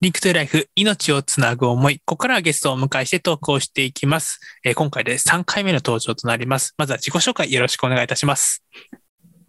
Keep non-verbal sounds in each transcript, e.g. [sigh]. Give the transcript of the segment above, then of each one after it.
リンクトゥライフ、命をつなぐ思い。ここからはゲストをお迎えしてトークをしていきます。えー今回で3回目の登場となります。まずは自己紹介よろしくお願いいたします。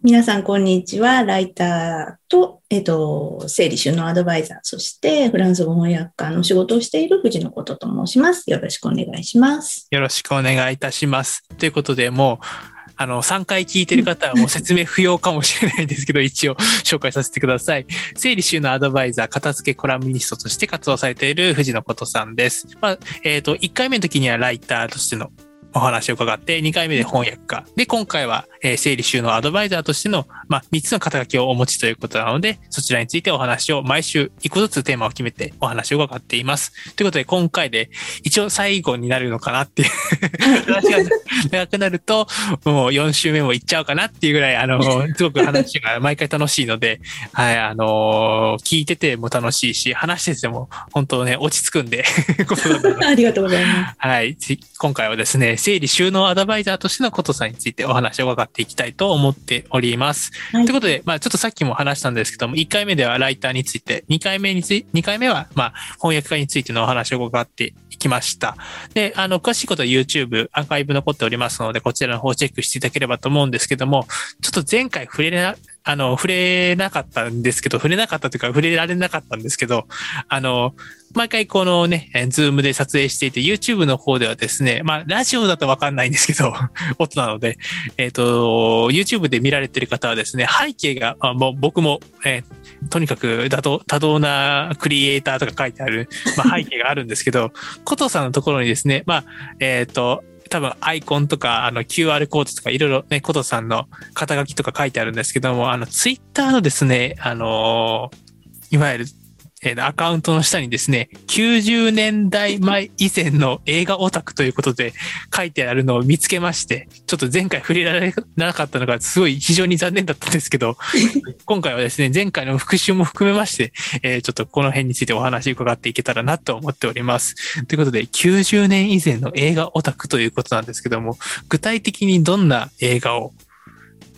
皆さん、こんにちは。ライターと、えっと、整理収納アドバイザー、そしてフランス語翻訳家の仕事をしている藤野ことと申します。よろしくお願いします。よろしくお願いいたします。ということで、もう、あの、3回聞いてる方はもう説明不要かもしれないんですけど、一応紹介させてください。[laughs] 整理収納アドバイザー、片付けコラムニストとして活動されている藤野琴さんです。まあ、えっ、と、1回目の時にはライターとしてのお話を伺って、2回目で翻訳家。で、今回は、えー整理収納アドバイザーとしての、まあ、3つの肩書きをお持ちということなので、そちらについてお話を毎週1個ずつテーマを決めてお話を伺っています。ということで、今回で一応最後になるのかなっていう話が [laughs] 長くなると、もう4週目も行っちゃうかなっていうぐらい、あの、すごく話が毎回楽しいので、はい、あの聞いてても楽しいし、話してても本当ね、落ち着くんで、[laughs] [laughs] ありがとうございます。はい。じ今回はですね、整理収納アドバイザーとしてのことさんについてお話を伺っていきたいと思っております。はいということで、まあちょっとさっきも話したんですけども、1回目ではライターについて、2回目につい2回目は、まあ翻訳家についてのお話を伺っていきました。で、あの、詳しいことは YouTube、アーカイブ残っておりますので、こちらの方をチェックしていただければと思うんですけども、ちょっと前回触れな、あの、触れなかったんですけど、触れなかったというか、触れられなかったんですけど、あの、毎回このね、ズームで撮影していて、YouTube の方ではですね、まあ、ラジオだとわかんないんですけど、[laughs] 音なので、えっ、と、YouTube で見られてる方はですね、背景が、あもう僕も、えーとにかくだと多動なクリエイターとか書いてある、まあ、背景があるんですけど、[laughs] コトさんのところにですね、まあ、えっ、と、多分アイコンとか、あの QR コードとかいろいろね、コトさんの肩書きとか書いてあるんですけども、あの、ツイッターのですね、あのいわゆるえーアカウントの下にですね、90年代前以前の映画オタクということで書いてあるのを見つけまして、ちょっと前回触れられなかったのがすごい非常に残念だったんですけど、[laughs] 今回はですね、前回の復習も含めまして、えーちょっとこの辺についてお話伺っていけたらなと思っております。ということで、90年以前の映画オタクということなんですけども、具体的にどんな映画を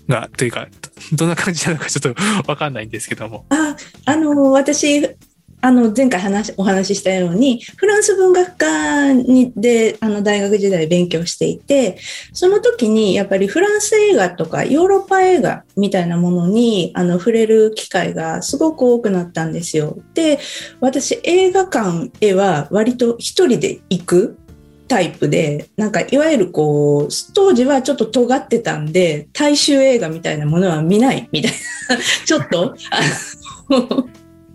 が、というか、どんな感じなのかちょっとわかんないんですけども。あ、あの、私、あの、前回話、お話ししたように、フランス文学科に、で、あの、大学時代勉強していて、その時に、やっぱりフランス映画とか、ヨーロッパ映画みたいなものに、あの、触れる機会がすごく多くなったんですよ。で、私、映画館へは割と一人で行くタイプで、なんかいわゆるこう、当時はちょっと尖ってたんで、大衆映画みたいなものは見ないみたいな、ちょっと、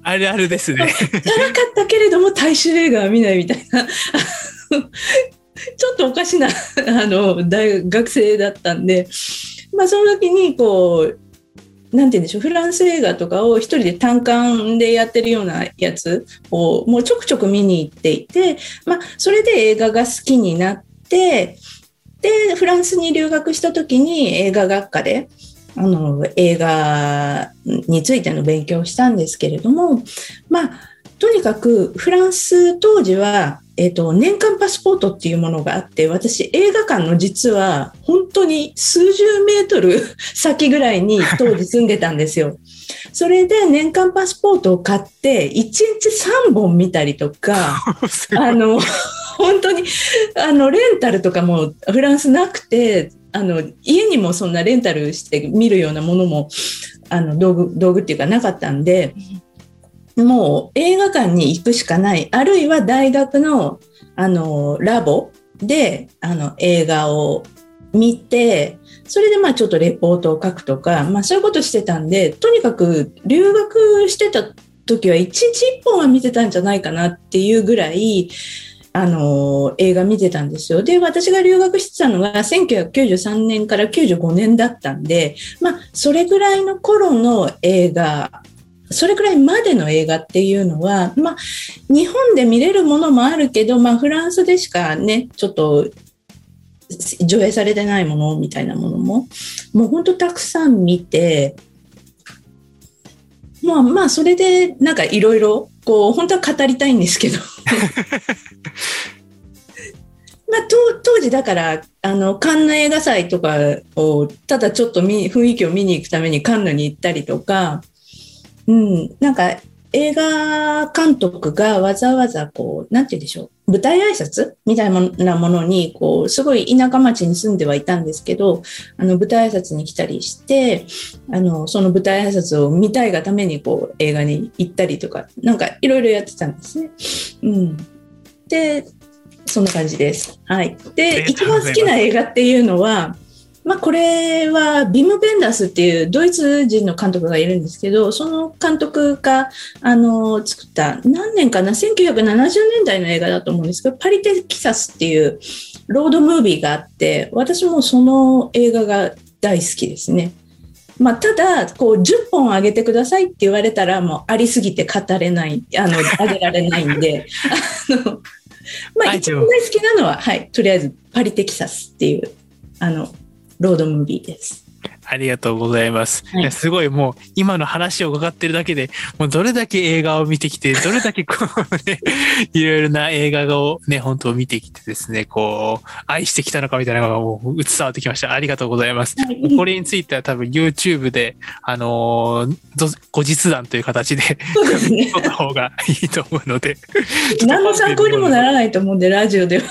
あ、るあるですね。辛かったけれども大衆映画は見ないみたいな、[laughs] ちょっとおかしな、[laughs] あの、大学生だったんで、まあその時にこう、なんて言うんでしょう、フランス映画とかを一人で単館でやってるようなやつをもうちょくちょく見に行っていて、まあそれで映画が好きになって、で、フランスに留学した時に映画学科で、あの、映画についての勉強をしたんですけれども、まあ、とにかくフランス当時は、えっ、と、年間パスポートっていうものがあって、私映画館の実は本当に数十メートル [laughs] 先ぐらいに当時住んでたんですよ。[laughs] それで年間パスポートを買って、1日3本見たりとか、[laughs] あの、本当に、あの、レンタルとかもフランスなくて、あの、家にもそんなレンタルして見るようなものも、あの、道具、道具っていうかなかったんで、もう映画館に行くしかない。あるいは大学の、あの、ラボで、あの、映画を見て、それでまあちょっとレポートを書くとか、まあそういうことしてたんで、とにかく留学してた時は一日一本は見てたんじゃないかなっていうぐらい、あの、映画見てたんですよ。で、私が留学してたのが1993年から95年だったんで、まあ、それぐらいの頃の映画、それぐらいまでの映画っていうのは、まあ、日本で見れるものもあるけど、まあ、フランスでしかね、ちょっと、上映されてないものみたいなものも、もう本当たくさん見て、まあまあ、それでなんかいろいろ、こう、本当は語りたいんですけど。[laughs] まあ、当当時だから、あの、カンヌ映画祭とかを、ただちょっと見雰囲気を見に行くためにカンヌに行ったりとか、うん、なんか、映画監督がわざわざこう、なんて言うんでしょう、舞台挨拶みたいなものに、こう、すごい田舎町に住んではいたんですけど、あの、舞台挨拶に来たりして、あの、その舞台挨拶を見たいがために、こう、映画に行ったりとか、なんかいろいろやってたんですね。うん。で、そんな感じです。はい。で、一番好きな映画っていうのは、まあ、これはビム・ベンダースっていうドイツ人の監督がいるんですけど、その監督があの作った何年かな、1970年代の映画だと思うんですけど、パリテキサスっていうロードムービーがあって、私もその映画が大好きですね。まあ、ただ、こう、10本あげてくださいって言われたら、もうありすぎて語れない、あの、あげられないんで、あの、まあ、一番大好きなのは、はい、とりあえず、パリテキサスっていう、あの、ロードムービーです。ありがとうございます。はい、すごいもう今の話を伺ってるだけで、もうどれだけ映画を見てきて、どれだけこうね、[laughs] いろいろな映画をね、本当見てきてですね、こう、愛してきたのかみたいなのがもう伝わってきました。ありがとうございます。はい、これについては多分 YouTube で、あのー、後日談という形で。撮った方がいいと思うので。[laughs] 何の参考にもならないと思うんで、ラジオでは。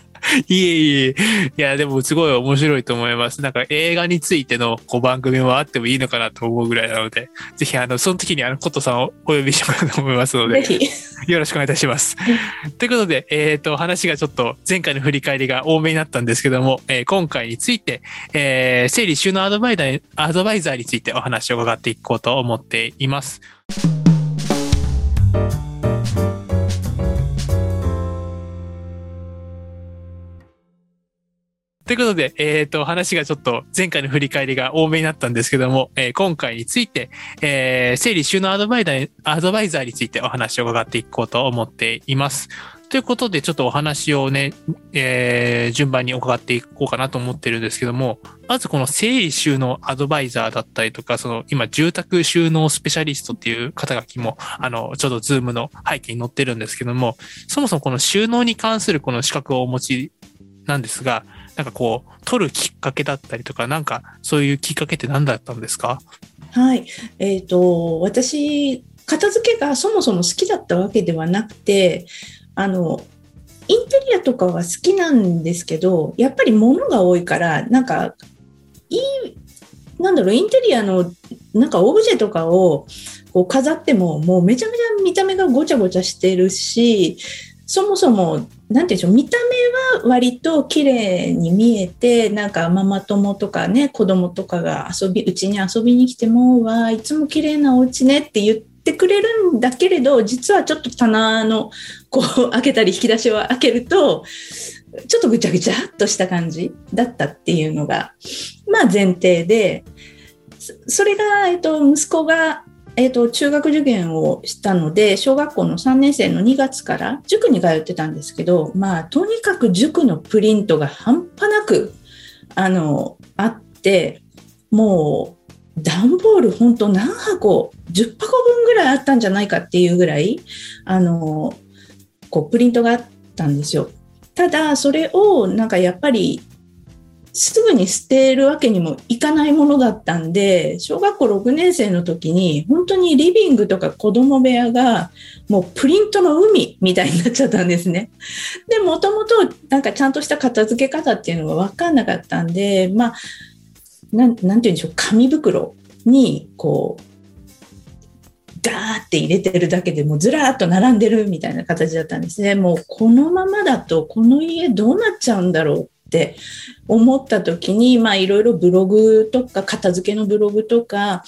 [laughs] [laughs] いえいえ。いや、でもすごい面白いと思います。なんか映画についてのこう番組もあってもいいのかなと思うぐらいなので、ぜひあの、その時にあの、コットさんをお呼びしようと思いますので、[laughs] よろしくお願いいたします。ということで、えっ、ー、と、話がちょっと前回の振り返りが多めになったんですけども、えー、今回について、えー、整理収納アドバイザー、アドバイザーについてお話を伺っていこうと思っています。ということで、えっ、ー、と、話がちょっと前回の振り返りが多めになったんですけども、えー、今回について、えー、整理収納アドバイザー、アドバイザーについてお話を伺っていこうと思っています。ということで、ちょっとお話をね、えー、順番に伺っていこうかなと思ってるんですけども、まずこの整理収納アドバイザーだったりとか、その今住宅収納スペシャリストっていう肩書きも、あの、ちょうどズームの背景に載ってるんですけども、そもそもこの収納に関するこの資格をお持ちなんですが、なんかこう、取るきっかけだったりとか、なんかそういうきっかけって何だったんですか？はい。えっ、ー、と、私、片付けがそもそも好きだったわけではなくて、あの、インテリアとかは好きなんですけど、やっぱり物が多いから、なんか、いい、なんだろう、インテリアの、なんかオブジェとかをこう飾っても、もうめちゃめちゃ見た目がごちゃごちゃしてるし、そもそも、なんていうんでしょう、見た目は割と綺麗に見えて、なんかママ友とかね、子供とかが遊び、うちに遊びに来ても、わあいつも綺麗なお家ねって言ってくれるんだけれど、実はちょっと棚の、こう、開けたり引き出しを開けると、ちょっとぐちゃぐちゃっとした感じだったっていうのが、まあ前提で、それが、えっと、息子がえーと、中学受験をしたので小学校の3年生の2月から塾に通ってたんですけど、まあ、とにかく塾のプリントが半端なくあのあってもう段ボール本当何箱10箱分ぐらいあったんじゃないかっていうぐらいあのこうプリントがあったんですよ。ただそれをなんかやっぱりすぐに捨てるわけにもいかないものだったんで、小学校6年生の時に、本当にリビングとか子供部屋が、もうプリントの海みたいになっちゃったんですね。で、もともとなんかちゃんとした片付け方っていうのが分かんなかったんで、まあ、なんて言うんでしょう、紙袋に、こう、ガーって入れてるだけでもうずらーっと並んでるみたいな形だったんですね。もうこのままだとこの家どうなっちゃうんだろうって思った時に、まあいろいろブログとか片付けのブログとか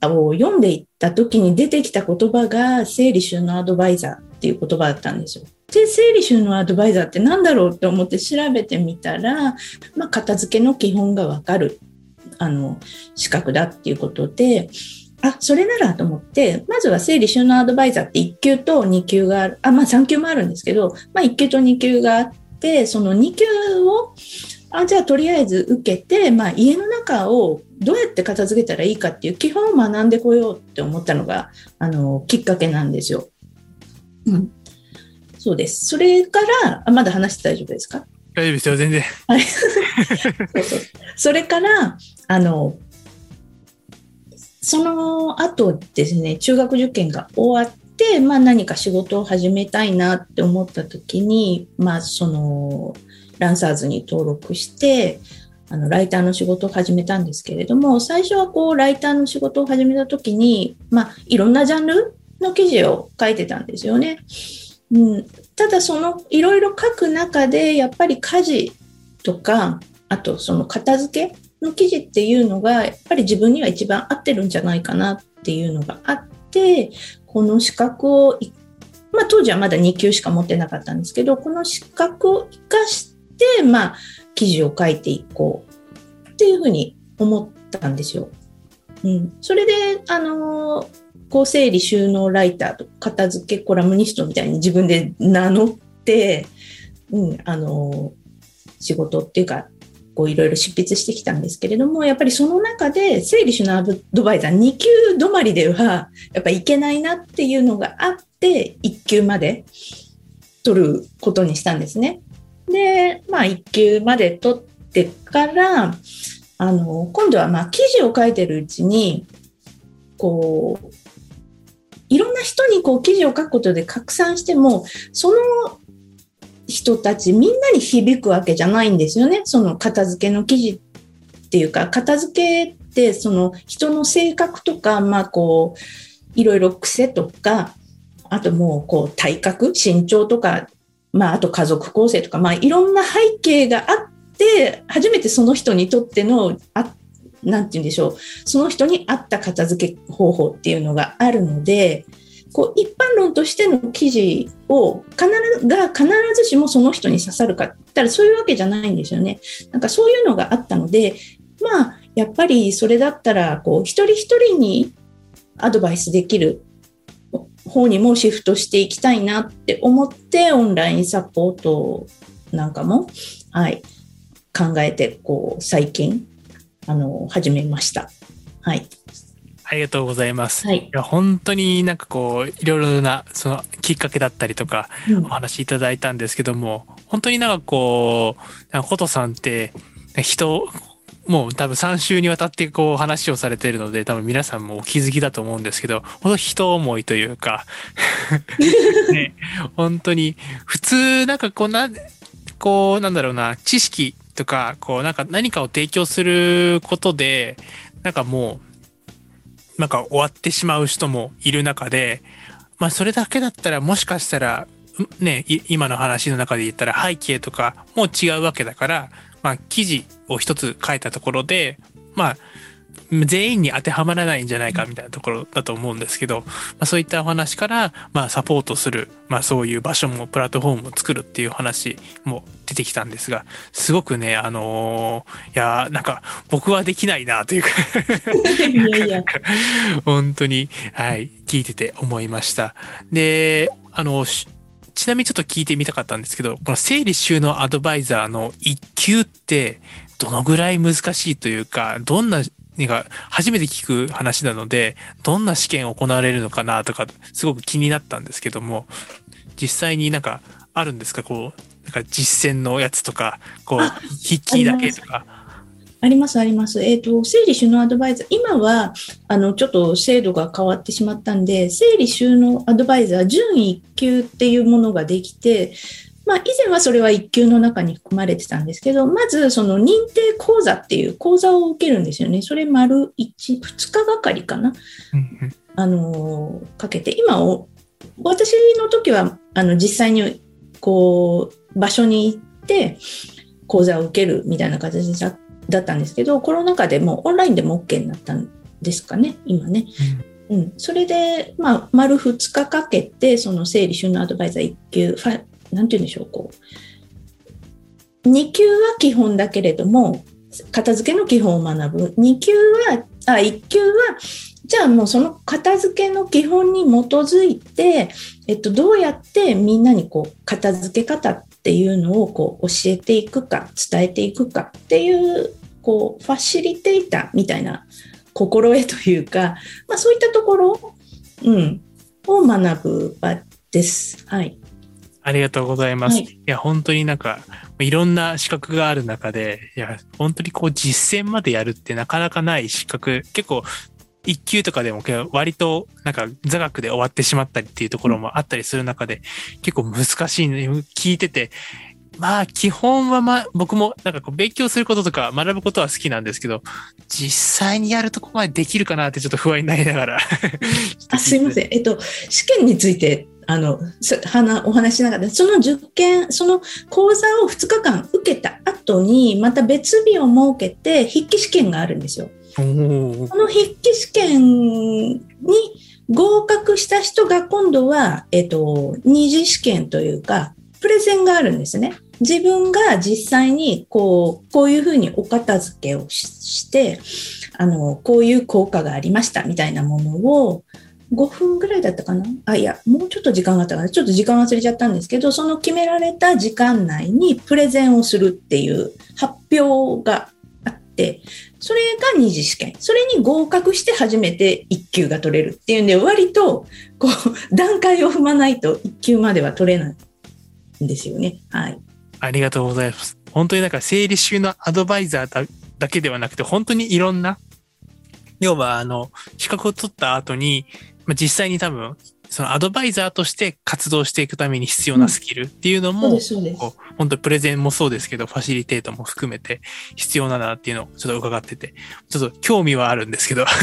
を読んでいった時に出てきた言葉が整理収納アドバイザーっていう言葉だったんですよ。で、整理収納アドバイザーって何だろうって思って調べてみたら、まあ片付けの基本がわかる、あの、資格だっていうことで、あ、それならと思って、まずは整理収納アドバイザーって1級と2級がある、あ、まあ3級もあるんですけど、まあ1級と2級があって、その2級をあじゃあとりあえず受けて、まあ、家の中をどうやって片付けたらいいかっていう基本を学んでこようって思ったのがあのきっかけなんですよ。うん、そうです。それからあまだ話して大丈夫ですか？大丈夫ですよ全然。はいそうそうそれからあのその後ですね、中学受験が終わって、まあ何か仕事を始めたいなって思った時に、まあその、ランサーズに登録して、あの、ライターの仕事を始めたんですけれども、最初はこう、ライターの仕事を始めた時に、まあ、いろんなジャンルの記事を書いてたんですよね。うん、ただそのいろいろ書く中でやっぱり家事とかあとその片付けの記事っていうのがやっぱり自分には一番合ってるんじゃないかなっていうのがあってこの資格をまあ当時はまだ2級しか持ってなかったんですけどこの資格を生かしてまあ記事を書いていこうっていうふうに思ったんですよ。うん、それであのこう整理収納ライターと片付けコラムニストみたいに自分で名乗って、うん、あの仕事っていうかこういろいろ執筆してきたんですけれどもやっぱりその中で整理収納アドバイザー2級止まりではやっぱいけないなっていうのがあって1級まで取ることにしたんですね。でまあ1級まで取ってからあの今度はまあ記事を書いてるうちにこういろんな人にこう記事を書くことで拡散しても、その人たちみんなに響くわけじゃないんですよね。その片付けの記事っていうか、片付けってその人の性格とか、まあこう、いろいろ癖とか、あともうこう体格、身長とか、まああと家族構成とか、まあいろんな背景があって、初めてその人にとってのあなんて言うんでしょう、その人に合った片付け方法っていうのがあるので、こう一般論としての記事を必ずが必ずしもその人に刺さるかって言ったらそういうわけじゃないんですよね。なんかそういうのがあったので、まあやっぱりそれだったらこう一人一人にアドバイスできる方にもシフトしていきたいなって思ってオンラインサポートなんかも、はい、考えてこう最近あの始めました。はい。ありがとうございます。はい。いや本当になんかこういろいろなそのきっかけだったりとかうんお話しいただいたんですけども本当になんかこうなんかコトさんって人もう多分3週にわたってこう話をされているので多分皆さんもお気づきだと思うんですけど本当人思いというか [laughs] ね本当に普通なんかこうなこうなんだろうな知識とかこうなんか何かを提供することでなんかもうなんか終わってしまう人もいる中でまあそれだけだったらもしかしたらね今の話の中で言ったら背景とかも違うわけだからまあ記事を一つ書いたところでまあ全員に当てはまらないんじゃないかみたいなところだと思うんですけど、まあ、そういったお話から、まあ、サポートする、まあ、そういう場所もプラットフォームを作るっていう話も出てきたんですがすごくねあのーいやなんか僕はできないなというかいやいや。[laughs] 本当に、はい、聞いてて思いました。で、あの、しちなみにちょっと聞いてみたかったんですけど、この整理収納アドバイザーの一級って、どのぐらい難しいというか、どんな、なんか初めて聞く話なので、どんな試験行われるのかなとか、すごく気になったんですけども、実際になんかあるんですか？こう、なんか実践のやつとか、こうあ、筆記だけとか。あります、あります。えっ、と、整理収納アドバイザー、今は、あの、ちょっと制度が変わってしまったんで、整理収納アドバイザー準1級っていうものができて、まあ、以前はそれは1級の中に含まれてたんですけど、まず、その認定講座っていう講座を受けるんですよね。それ丸1、2日がかりかな。あのかけて今お私の時はあの実際にこう場所に行って講座を受けるみたいな形だだったんですけどコロナ禍でもうオンラインでも OK になったんですかね今ね。うん、それで、まあ、丸2日かけてその整理収納アドバイザー1級ファなんて言うんでしょうこう2級は基本だけれども片付けの基本を学ぶ2級はあ1級はじゃあもうその片付けの基本に基づいて、えっと、どうやってみんなにこう片付け方っていうのをこう教えていくか伝えていくかっていうこうファシリテーターみたいな心得というか、まあ、そういったところ、うん、を学ぶ場です。はい。ありがとうございます。はいい、や、本当になんか、いろんな資格がある中で、いや、本当にこう実践までやるってなかなかない資格、結構、一級とかでも割となんか座学で終わってしまったりっていうところもあったりする中で、結構難しいね。聞いてて、まあ基本はまあ僕もなんかこう勉強することとか学ぶことは好きなんですけど、実際にやるとこまでできるかなってちょっと不安になりながらあ。すいません。えっと、試験についてあの、お話しながら、その受験、その講座を2日間受けた後に、また別日を設けて、筆記試験があるんですよ。この筆記試験に合格した人が今度は、えっと、二次試験というか、プレゼンがあるんですね。自分が実際にこう、こういうふうにお片付けをして、あの、こういう効果がありましたみたいなものを、5分ぐらいだったかな？あ、いや、もうちょっと時間があったかなちょっと時間忘れちゃったんですけど、その決められた時間内にプレゼンをするっていう発表があって、それが二次試験。それに合格して初めて1級が取れるっていうんで、割と、こう、段階を踏まないと1級までは取れないんですよね。はい。ありがとうございます。本当になんか整理収納アドバイザーだけではなくて、本当にいろんな要は、あの、資格を取った後に、まあ、実際に多分、そのアドバイザーとして活動していくために必要なスキルっていうのも、うん、本当プレゼンもそうですけど、ファシリテートも含めて必要だなっていうのをちょっと伺ってて、ちょっと興味はあるんですけど [laughs]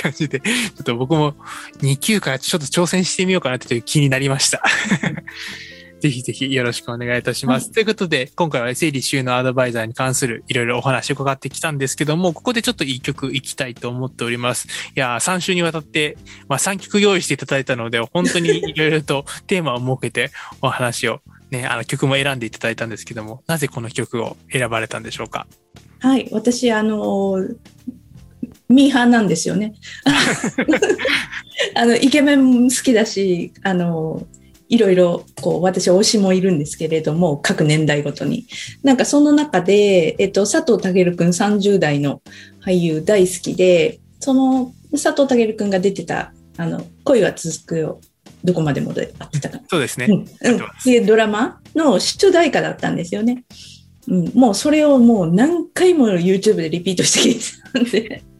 感じで、ちょっと僕も2級からちょっと挑戦してみようかなっていう気になりましたぜひぜひよろしくお願いいたします。はい、ということで、今回は整理収納アドバイザーに関するいろいろお話を伺ってきたんですけども、ここでちょっといい曲いきたいと思っております。いや3週にわたって、まあ、3曲用意していただいたので、本当にいろいろとテーマを設けてお話をね、あの曲も選んでいただいたんですけども、なぜこの曲を選ばれたんでしょうか？はい、私、あのミーハーなんですよね。[laughs] [laughs] あのイケメン好きだし、あのいろいろこう私推しもいるんですけれども各年代ごとに。なんかその中で、えっと、佐藤健君30代の俳優大好きでその佐藤健君が出てた「あの恋は続くよ。どこまでも」であってたか。そうですね、うん。うん、ドラマの出題歌だったんですよね、うん、もうそれをもう何回も YouTube でリピートしてきてたんで。[laughs]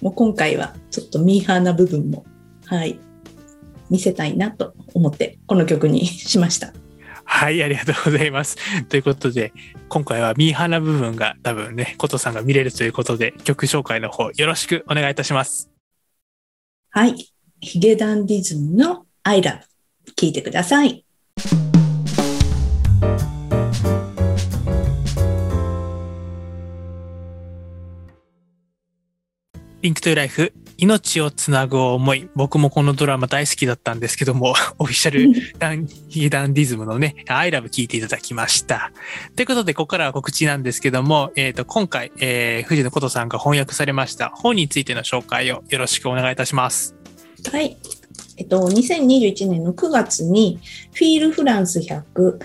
もう今回はちょっとミーハーな部分も。はい見せたいなと思ってこの曲にしました。はい、ありがとうございます。[laughs] ということで、今回はミーハーな部分が多分ね、コトさんが見れるということで、曲紹介の方よろしくお願いいたします。はい、ヒゲダンディズムの I love 聞いてください。ピンクトゥライフ命をつなぐ思い。僕もこのドラマ大好きだったんですけども、オフィシャルダン、ヒダンディズムのね、アイラブ聞いていただきました。ということで、ここからは告知なんですけども、えっ、ー、と、今回、えー、藤野琴さんが翻訳されました本についての紹介をよろしくお願いいたします。はい。えっと、2021年の9月に、フィールフランス100、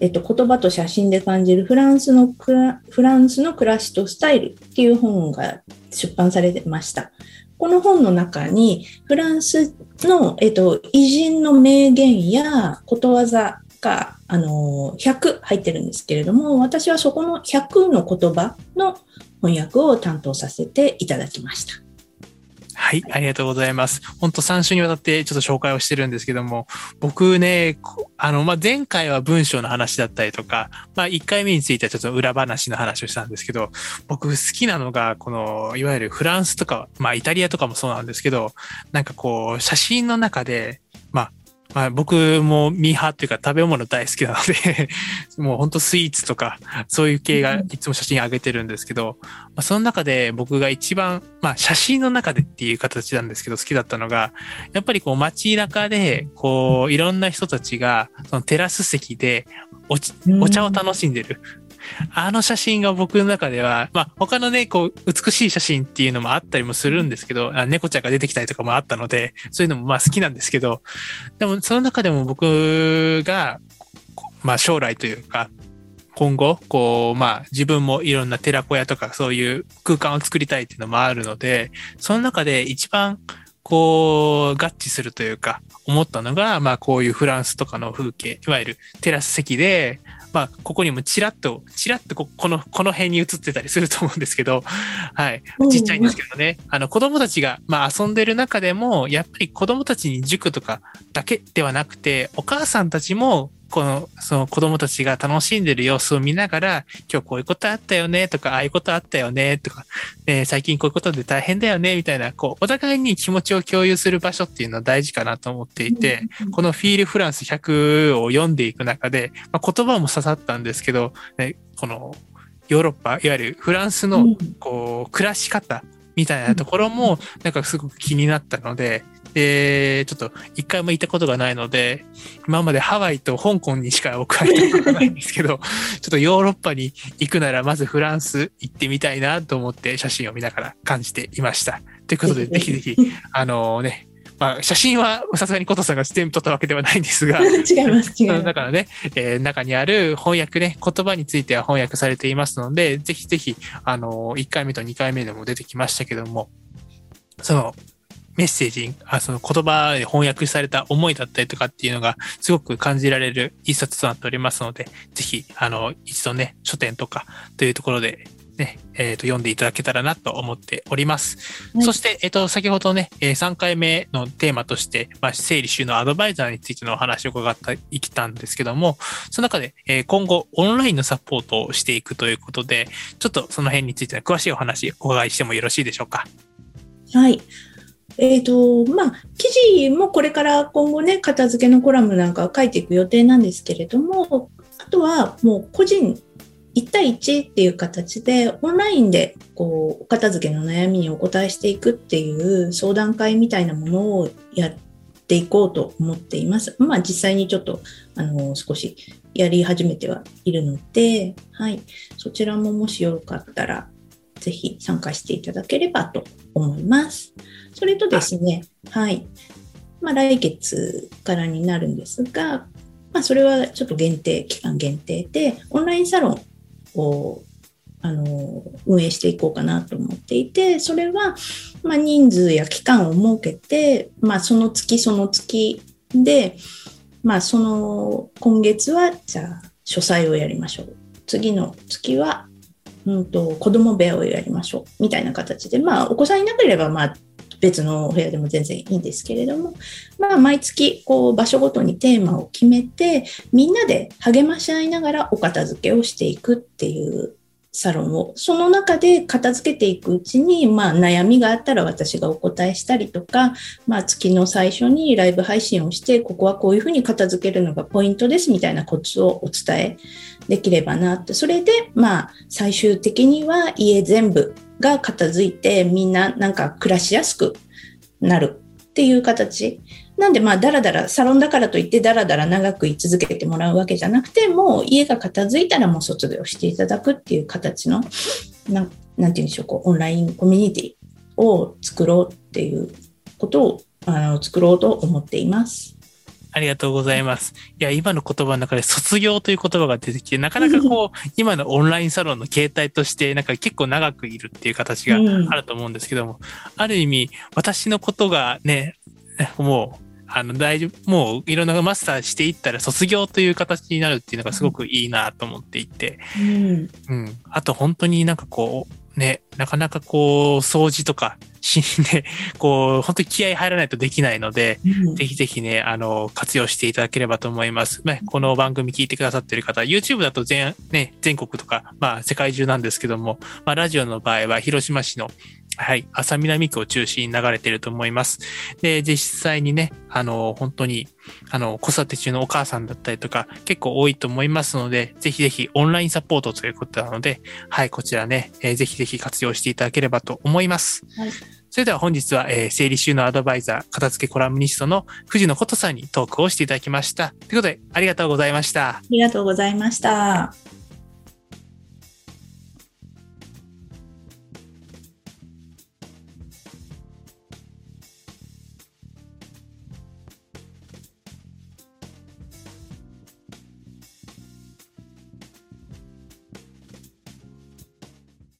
えっと、言葉と写真で感じるフランスのフランスの暮らしとスタイルっていう本が出版されてました。この本の中にフランスの、えっと、偉人の名言やことわざがあの100入ってるんですけれども私はそこの100の言葉の翻訳を担当させていただきました。はい、ありがとうございます。本当3週にわたってちょっと紹介をしてるんですけども、僕ね、あの、まあ、前回は文章の話だったりとか、まあ、1回目についてはちょっと裏話の話をしたんですけど、僕好きなのが、この、いわゆるフランスとか、まあ、イタリアとかもそうなんですけど、なんかこう、写真の中で、まあ、まあ、僕もミーハーっていうか食べ物大好きなので [laughs] もうほんとスイーツとかそういう系がいつも写真上げてるんですけど、まあ、その中で僕が一番、まあ写真の中でっていう形なんですけど好きだったのが、やっぱりこう街中でこういろんな人たちがそのテラス席でお茶を楽しんでる。あの写真が僕の中では、まあ他のね、こう、美しい写真っていうのもあったりもするんですけど、あ猫ちゃんが出てきたりとかもあったので、そういうのもまあ好きなんですけど、でもその中でも僕が、まあ将来というか、今後、こう、まあ自分もいろんな寺子屋とかそういう空間を作りたいっていうのもあるので、その中で一番こう、合致するというか、思ったのが、まあこういうフランスとかの風景、いわゆるテラス席でまあ、ここにもちらっと、ちらっとここの、この辺に映ってたりすると思うんですけど、はい。ちっちゃいんですけどね。あの、子供たちが、まあ、遊んでる中でも、やっぱり子供たちに塾とかだけではなくて、お母さんたちも、この、その子供たちが楽しんでる様子を見ながら、今日こういうことあったよね、とか、ああいうことあったよね、とか、えー、最近こういうことで大変だよね、みたいな、こう、お互いに気持ちを共有する場所っていうのは大事かなと思っていて、このフィールフランス100を読んでいく中で、まあ、言葉も刺さったんですけど、ね、この、ヨーロッパ、いわゆるフランスの、こう、暮らし方みたいなところも、なんかすごく気になったので、で、ちょっと一回も行ったことがないので、今までハワイと香港にしか僕は行ったことないんですけど、[laughs] ちょっとヨーロッパに行くならまずフランス行ってみたいなと思って写真を見ながら感じていました。ということで、[laughs] ぜひぜひ、あのね、まあ、写真はさすがにコトさんが全部撮ったわけではないんですが、[laughs] 違います、違います。だからね、えー、中にある翻訳ね、言葉については翻訳されていますので、ぜひぜひ、あの、1回目と2回目でも出てきましたけども、その、メッセージ、あその言葉で翻訳された思いだったりとかっていうのがすごく感じられる一冊となっておりますので、ぜひ、あの、一度ね、書店とかというところでね、えっ、ー、と、読んでいただけたらなと思っております。はい、そして、えっ、ー、と、先ほどね、えー、3回目のテーマとして、まあ、整理収納アドバイザーについてのお話を伺っていきたんですけども、その中で、え今後、オンラインのサポートをしていくということで、ちょっとその辺についての詳しいお話、お伺いしてもよろしいでしょうか？はい。えっ、ー、と、まあ、記事もこれから今後ね、片付けのコラムなんか書いていく予定なんですけれども、あとはもう個人1対1っていう形でオンラインでこうお片付けの悩みにお答えしていくっていう相談会みたいなものをやっていこうと思っています。まあ実際にちょっとあの少しやり始めてはいるので、はい、そちらももしよかったらぜひ参加していただければと思います。それとですね、はい。まあ、来月からになるんですが、まあ、それはちょっと限定、期間限定で、オンラインサロンをあの運営していこうかなと思っていて、それは、まあ、人数や期間を設けて、まあ、その月その月で、まあ、その今月はじゃあ書斎をやりましょう次の月はうんと、子供部屋をやりましょうみたいな形で、まあ、お子さんいなければ、まあ、別のお部屋でも全然いいんですけれども、まあ、毎月こう場所ごとにテーマを決めてみんなで励まし合いながらお片付けをしていくっていうサロンをその中で片付けていくうちに、まあ、悩みがあったら私がお答えしたりとか、まあ、月の最初にライブ配信をしてここはこういうふうに片付けるのがポイントですみたいなコツをお伝えできればなってそれで、まあ、最終的には家全部が片付いてみんななんか暮らしやすくなるっていう形なんでまあだらだらサロンだからといってだらだら長く居続けてもらうわけじゃなくてもう家が片付いたらもう卒業していただくっていう形のななんて言うんでしょうこうオンラインコミュニティを作ろうっていうことをあの作ろうと思っています。ありがとうございます。いや、今の言葉の中で卒業という言葉が出てきて、なかなかこう、[laughs] 今のオンラインサロンの形態として、なんか結構長くいるっていう形があると思うんですけども、うん、ある意味、私のことがね、もう、あの、大丈夫、もういろんなマスターしていったら卒業という形になるっていうのがすごくいいなと思っていて、うん。うん。あと本当になんかこう、ね、なかなかこう、掃除とかしんで、[laughs] こう、本当に気合入らないとできないので、うん、ぜひぜひね、あの、活用していただければと思います。まあ、この番組聞いてくださっている方、YouTube だと全、ね、全国とか、まあ、世界中なんですけども、まあ、ラジオの場合は広島市のはい。浅南区を中心に流れていると思います。で、実際にね、あの、本当に、あの、子育て中のお母さんだったりとか、結構多いと思いますので、ぜひぜひオンラインサポートということなので、はい、こちらね、えー、ぜひぜひ活用していただければと思います。はい。それでは本日は、えー、整理収納アドバイザー、片付けコラムニストの藤野琴さんにトークをしていただきました。ということで、ありがとうございました。ありがとうございました。